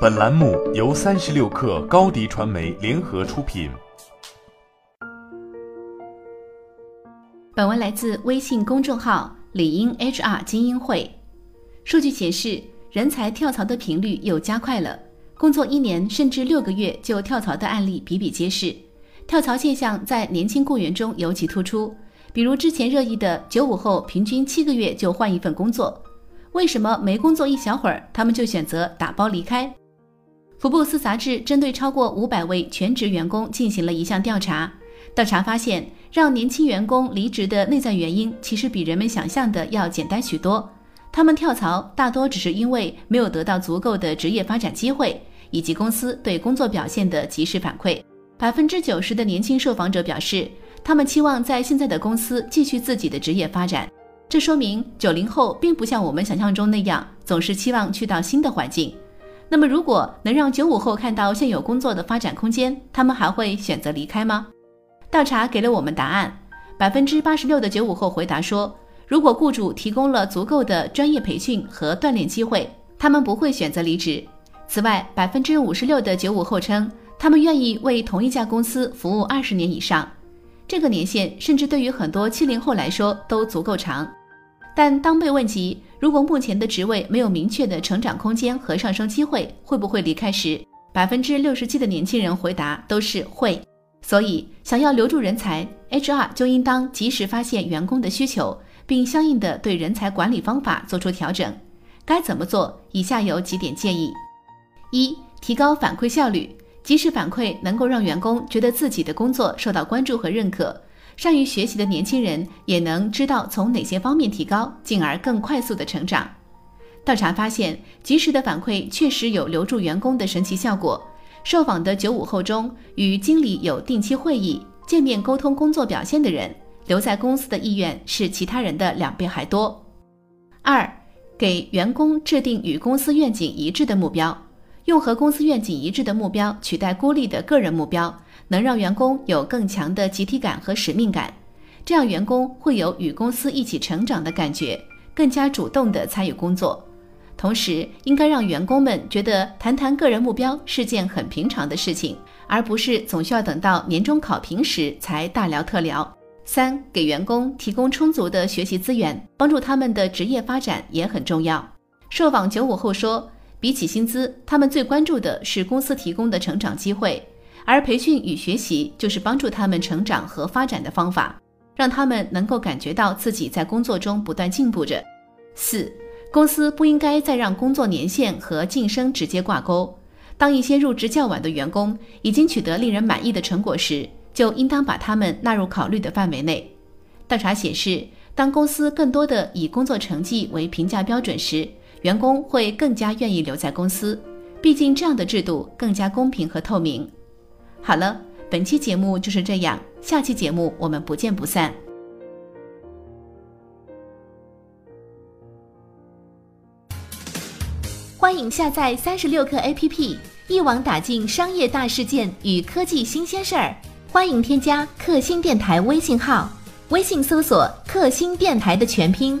本栏目由三十六氪高低传媒联合出品。本文来自微信公众号“理应 HR 精英会”。数据显示，人才跳槽的频率又加快了，工作一年甚至六个月就跳槽的案例比比皆是。跳槽现象在年轻雇员中尤其突出，比如之前热议的九五后平均七个月就换一份工作。为什么没工作一小会儿，他们就选择打包离开？福布斯杂志针对超过五百位全职员工进行了一项调查，调查发现，让年轻员工离职的内在原因其实比人们想象的要简单许多。他们跳槽大多只是因为没有得到足够的职业发展机会，以及公司对工作表现的及时反馈。百分之九十的年轻受访者表示，他们期望在现在的公司继续自己的职业发展。这说明九零后并不像我们想象中那样，总是期望去到新的环境。那么，如果能让九五后看到现有工作的发展空间，他们还会选择离开吗？调查给了我们答案：百分之八十六的九五后回答说，如果雇主提供了足够的专业培训和锻炼机会，他们不会选择离职。此外，百分之五十六的九五后称，他们愿意为同一家公司服务二十年以上。这个年限甚至对于很多七零后来说都足够长。但当被问及如果目前的职位没有明确的成长空间和上升机会，会不会离开时，百分之六十七的年轻人回答都是会。所以，想要留住人才，HR 就应当及时发现员工的需求，并相应的对人才管理方法做出调整。该怎么做？以下有几点建议：一、提高反馈效率，及时反馈能够让员工觉得自己的工作受到关注和认可。善于学习的年轻人也能知道从哪些方面提高，进而更快速的成长。调查发现，及时的反馈确实有留住员工的神奇效果。受访的九五后中，与经理有定期会议、见面沟通工作表现的人，留在公司的意愿是其他人的两倍还多。二，给员工制定与公司愿景一致的目标，用和公司愿景一致的目标取代孤立的个人目标。能让员工有更强的集体感和使命感，这样员工会有与公司一起成长的感觉，更加主动地参与工作。同时，应该让员工们觉得谈谈个人目标是件很平常的事情，而不是总需要等到年终考评时才大聊特聊。三，给员工提供充足的学习资源，帮助他们的职业发展也很重要。受访九五后说，比起薪资，他们最关注的是公司提供的成长机会。而培训与学习就是帮助他们成长和发展的方法，让他们能够感觉到自己在工作中不断进步着。四，公司不应该再让工作年限和晋升直接挂钩。当一些入职较晚的员工已经取得令人满意的成果时，就应当把他们纳入考虑的范围内。调查显示，当公司更多的以工作成绩为评价标准时，员工会更加愿意留在公司，毕竟这样的制度更加公平和透明。好了，本期节目就是这样，下期节目我们不见不散。欢迎下载三十六课 APP，一网打尽商业大事件与科技新鲜事儿。欢迎添加克星电台微信号，微信搜索“克星电台”的全拼，